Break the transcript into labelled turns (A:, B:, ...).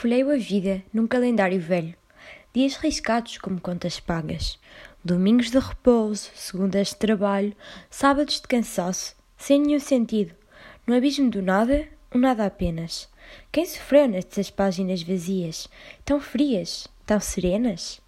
A: Folheio a vida num calendário velho, dias riscados como contas pagas, domingos de repouso, segundas de trabalho, sábados de cansaço, sem nenhum sentido, no abismo do nada, um nada apenas. Quem sofreu nestas páginas vazias, tão frias, tão serenas?